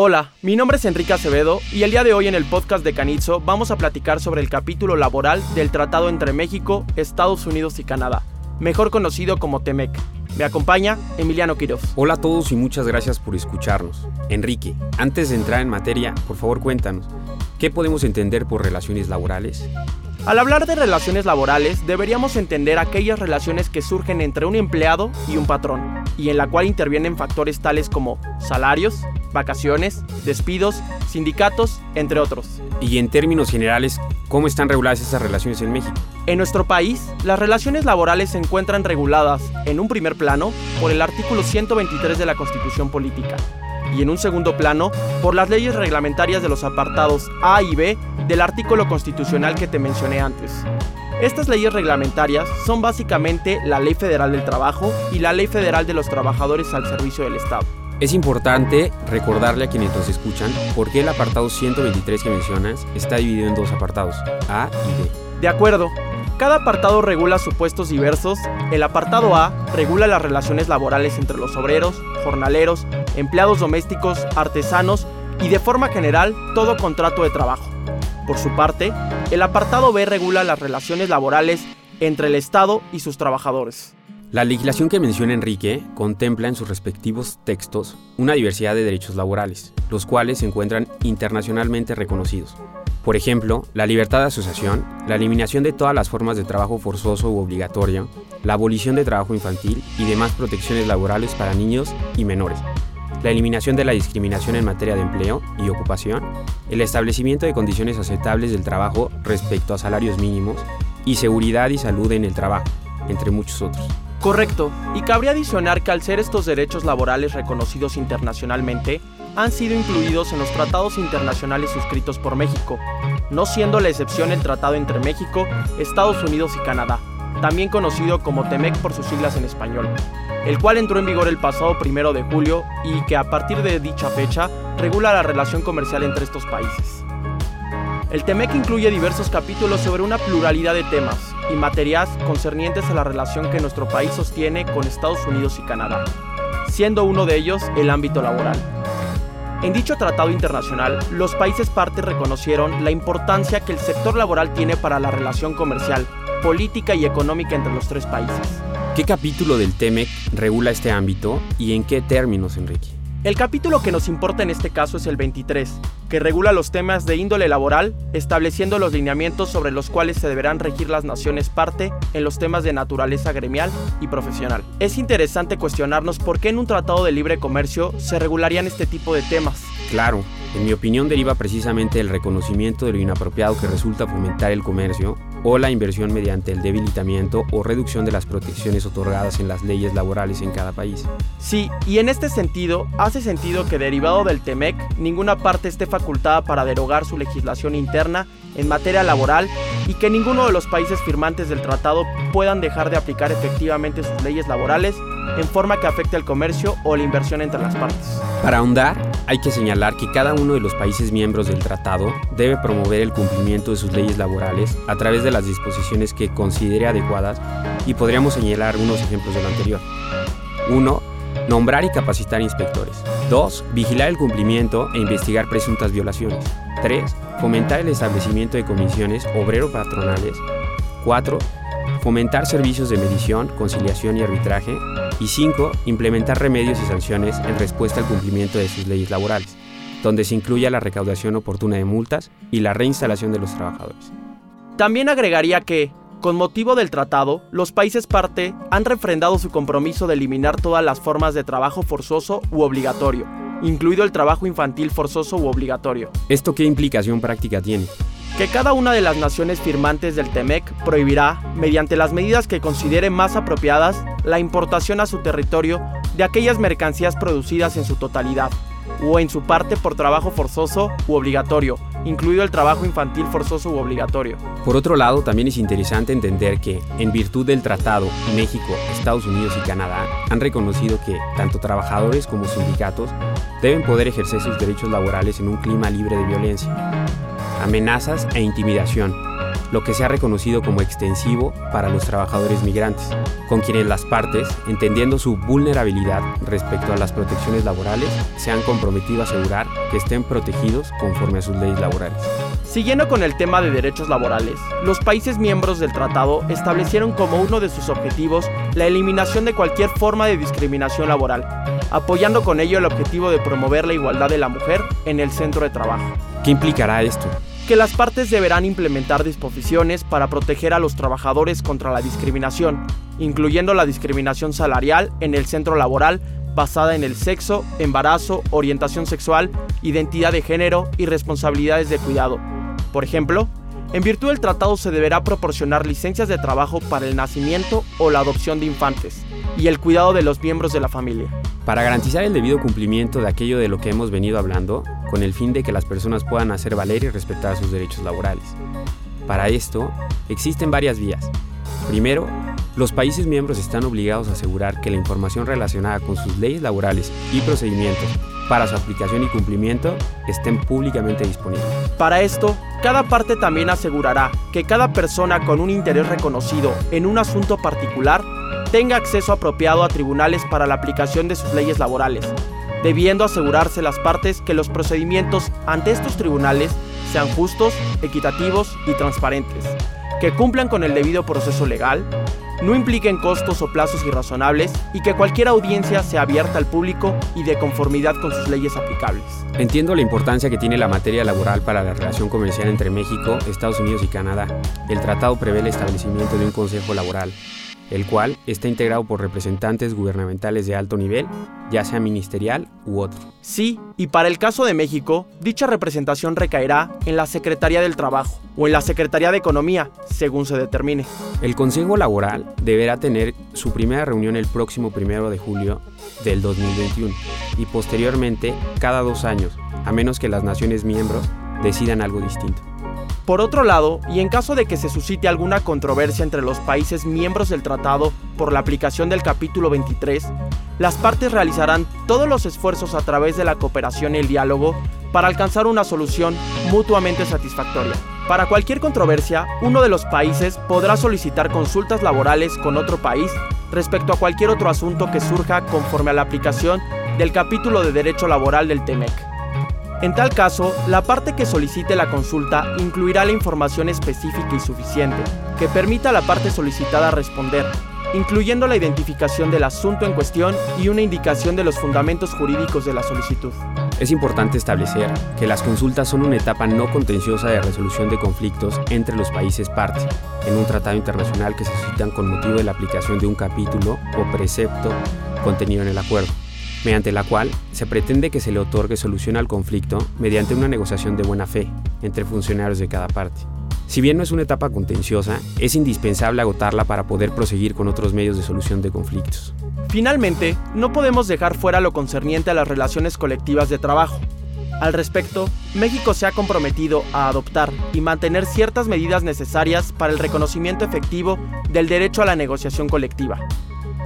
Hola, mi nombre es Enrique Acevedo y el día de hoy en el podcast de Canizo vamos a platicar sobre el capítulo laboral del tratado entre México, Estados Unidos y Canadá, mejor conocido como TEMEC. Me acompaña Emiliano Quiroz. Hola a todos y muchas gracias por escucharnos. Enrique, antes de entrar en materia, por favor cuéntanos, ¿qué podemos entender por relaciones laborales? Al hablar de relaciones laborales, deberíamos entender aquellas relaciones que surgen entre un empleado y un patrón, y en la cual intervienen factores tales como salarios, vacaciones, despidos, sindicatos, entre otros. Y en términos generales, ¿cómo están reguladas esas relaciones en México? En nuestro país, las relaciones laborales se encuentran reguladas, en un primer plano, por el artículo 123 de la Constitución Política, y en un segundo plano, por las leyes reglamentarias de los apartados A y B del artículo constitucional que te mencioné antes. Estas leyes reglamentarias son básicamente la Ley Federal del Trabajo y la Ley Federal de los Trabajadores al Servicio del Estado. Es importante recordarle a quienes nos escuchan por qué el apartado 123 que mencionas está dividido en dos apartados, A y B. De acuerdo, cada apartado regula supuestos diversos. El apartado A regula las relaciones laborales entre los obreros, jornaleros, empleados domésticos, artesanos y de forma general todo contrato de trabajo. Por su parte, el apartado B regula las relaciones laborales entre el Estado y sus trabajadores. La legislación que menciona Enrique contempla en sus respectivos textos una diversidad de derechos laborales, los cuales se encuentran internacionalmente reconocidos. Por ejemplo, la libertad de asociación, la eliminación de todas las formas de trabajo forzoso u obligatorio, la abolición de trabajo infantil y demás protecciones laborales para niños y menores, la eliminación de la discriminación en materia de empleo y ocupación, el establecimiento de condiciones aceptables del trabajo respecto a salarios mínimos y seguridad y salud en el trabajo, entre muchos otros. Correcto, y cabría adicionar que al ser estos derechos laborales reconocidos internacionalmente, han sido incluidos en los tratados internacionales suscritos por México, no siendo la excepción el tratado entre México, Estados Unidos y Canadá, también conocido como TEMEC por sus siglas en español, el cual entró en vigor el pasado primero de julio y que a partir de dicha fecha regula la relación comercial entre estos países. El TEMEC incluye diversos capítulos sobre una pluralidad de temas y materias concernientes a la relación que nuestro país sostiene con Estados Unidos y Canadá, siendo uno de ellos el ámbito laboral. En dicho tratado internacional, los países partes reconocieron la importancia que el sector laboral tiene para la relación comercial, política y económica entre los tres países. ¿Qué capítulo del TEMEC regula este ámbito y en qué términos, Enrique? El capítulo que nos importa en este caso es el 23, que regula los temas de índole laboral, estableciendo los lineamientos sobre los cuales se deberán regir las naciones parte en los temas de naturaleza gremial y profesional. Es interesante cuestionarnos por qué en un tratado de libre comercio se regularían este tipo de temas. Claro, en mi opinión deriva precisamente del reconocimiento de lo inapropiado que resulta fomentar el comercio o la inversión mediante el debilitamiento o reducción de las protecciones otorgadas en las leyes laborales en cada país. Sí, y en este sentido, hace sentido que derivado del TEMEC, ninguna parte esté facultada para derogar su legislación interna en materia laboral y que ninguno de los países firmantes del tratado puedan dejar de aplicar efectivamente sus leyes laborales en forma que afecte al comercio o la inversión entre las partes. Para ahondar, hay que señalar que cada uno de los países miembros del tratado debe promover el cumplimiento de sus leyes laborales a través de las disposiciones que considere adecuadas y podríamos señalar algunos ejemplos de lo anterior. 1. Nombrar y capacitar inspectores. 2. Vigilar el cumplimiento e investigar presuntas violaciones. 3. Fomentar el establecimiento de comisiones obrero-patronales. 4. Fomentar servicios de medición, conciliación y arbitraje. Y 5. Implementar remedios y sanciones en respuesta al cumplimiento de sus leyes laborales, donde se incluya la recaudación oportuna de multas y la reinstalación de los trabajadores. También agregaría que, con motivo del tratado, los países parte han refrendado su compromiso de eliminar todas las formas de trabajo forzoso u obligatorio, incluido el trabajo infantil forzoso u obligatorio. ¿Esto qué implicación práctica tiene? Que cada una de las naciones firmantes del TEMEC prohibirá, mediante las medidas que considere más apropiadas, la importación a su territorio de aquellas mercancías producidas en su totalidad, o en su parte por trabajo forzoso u obligatorio, incluido el trabajo infantil forzoso u obligatorio. Por otro lado, también es interesante entender que, en virtud del tratado, México, Estados Unidos y Canadá han reconocido que tanto trabajadores como sindicatos deben poder ejercer sus derechos laborales en un clima libre de violencia, amenazas e intimidación, lo que se ha reconocido como extensivo para los trabajadores migrantes, con quienes las partes, entendiendo su vulnerabilidad respecto a las protecciones laborales, se han comprometido a asegurar que estén protegidos conforme a sus leyes laborales. Siguiendo con el tema de derechos laborales, los países miembros del tratado establecieron como uno de sus objetivos la eliminación de cualquier forma de discriminación laboral, apoyando con ello el objetivo de promover la igualdad de la mujer en el centro de trabajo. ¿Qué implicará esto? Que las partes deberán implementar disposiciones para proteger a los trabajadores contra la discriminación, incluyendo la discriminación salarial en el centro laboral basada en el sexo, embarazo, orientación sexual, identidad de género y responsabilidades de cuidado. Por ejemplo, en virtud del tratado se deberá proporcionar licencias de trabajo para el nacimiento o la adopción de infantes y el cuidado de los miembros de la familia. Para garantizar el debido cumplimiento de aquello de lo que hemos venido hablando, con el fin de que las personas puedan hacer valer y respetar sus derechos laborales. Para esto, existen varias vías. Primero, los países miembros están obligados a asegurar que la información relacionada con sus leyes laborales y procedimientos para su aplicación y cumplimiento estén públicamente disponibles. Para esto, cada parte también asegurará que cada persona con un interés reconocido en un asunto particular tenga acceso apropiado a tribunales para la aplicación de sus leyes laborales, debiendo asegurarse las partes que los procedimientos ante estos tribunales sean justos, equitativos y transparentes, que cumplan con el debido proceso legal, no impliquen costos o plazos irrazonables y que cualquier audiencia sea abierta al público y de conformidad con sus leyes aplicables. Entiendo la importancia que tiene la materia laboral para la relación comercial entre México, Estados Unidos y Canadá. El tratado prevé el establecimiento de un consejo laboral el cual está integrado por representantes gubernamentales de alto nivel, ya sea ministerial u otro. Sí, y para el caso de México, dicha representación recaerá en la Secretaría del Trabajo o en la Secretaría de Economía, según se determine. El Consejo Laboral deberá tener su primera reunión el próximo primero de julio del 2021 y posteriormente cada dos años, a menos que las naciones miembros decidan algo distinto. Por otro lado, y en caso de que se suscite alguna controversia entre los países miembros del tratado por la aplicación del capítulo 23, las partes realizarán todos los esfuerzos a través de la cooperación y el diálogo para alcanzar una solución mutuamente satisfactoria. Para cualquier controversia, uno de los países podrá solicitar consultas laborales con otro país respecto a cualquier otro asunto que surja conforme a la aplicación del capítulo de derecho laboral del TEMEC. En tal caso, la parte que solicite la consulta incluirá la información específica y suficiente que permita a la parte solicitada responder, incluyendo la identificación del asunto en cuestión y una indicación de los fundamentos jurídicos de la solicitud. Es importante establecer que las consultas son una etapa no contenciosa de resolución de conflictos entre los países partes en un tratado internacional que se suscitan con motivo de la aplicación de un capítulo o precepto contenido en el acuerdo mediante la cual se pretende que se le otorgue solución al conflicto mediante una negociación de buena fe entre funcionarios de cada parte. Si bien no es una etapa contenciosa, es indispensable agotarla para poder proseguir con otros medios de solución de conflictos. Finalmente, no podemos dejar fuera lo concerniente a las relaciones colectivas de trabajo. Al respecto, México se ha comprometido a adoptar y mantener ciertas medidas necesarias para el reconocimiento efectivo del derecho a la negociación colectiva,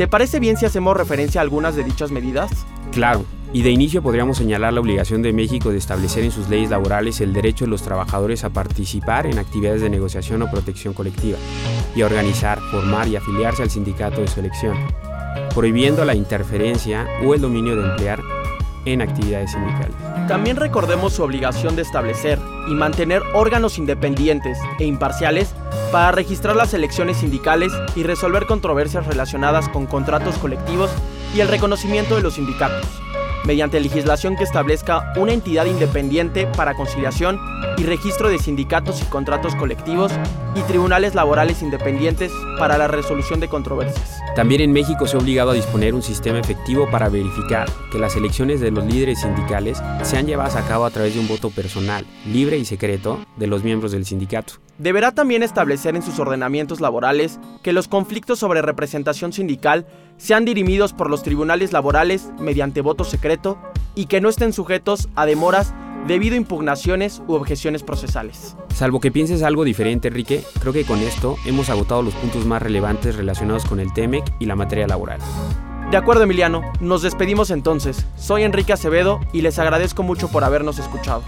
¿Te parece bien si hacemos referencia a algunas de dichas medidas? Claro, y de inicio podríamos señalar la obligación de México de establecer en sus leyes laborales el derecho de los trabajadores a participar en actividades de negociación o protección colectiva y a organizar, formar y afiliarse al sindicato de su elección, prohibiendo la interferencia o el dominio de emplear en actividades sindicales. También recordemos su obligación de establecer y mantener órganos independientes e imparciales para registrar las elecciones sindicales y resolver controversias relacionadas con contratos colectivos y el reconocimiento de los sindicatos mediante legislación que establezca una entidad independiente para conciliación y registro de sindicatos y contratos colectivos y tribunales laborales independientes para la resolución de controversias. También en México se ha obligado a disponer un sistema efectivo para verificar que las elecciones de los líderes sindicales sean llevadas a cabo a través de un voto personal, libre y secreto de los miembros del sindicato. Deberá también establecer en sus ordenamientos laborales que los conflictos sobre representación sindical sean dirimidos por los tribunales laborales mediante voto secreto y que no estén sujetos a demoras debido a impugnaciones u objeciones procesales. Salvo que pienses algo diferente, Enrique, creo que con esto hemos agotado los puntos más relevantes relacionados con el TEMEC y la materia laboral. De acuerdo, Emiliano, nos despedimos entonces. Soy Enrique Acevedo y les agradezco mucho por habernos escuchado.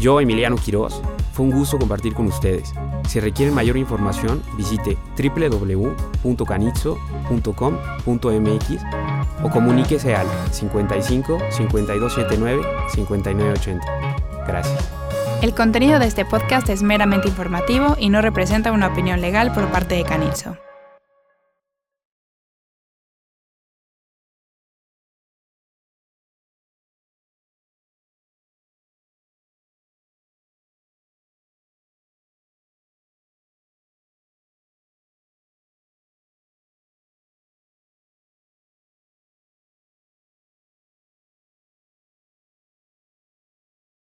Yo, Emiliano Quiroz, fue un gusto compartir con ustedes. Si requieren mayor información, visite www.canitzo.com.mx o comuníquese al 55 5279 5980. Gracias. El contenido de este podcast es meramente informativo y no representa una opinión legal por parte de Canitzo.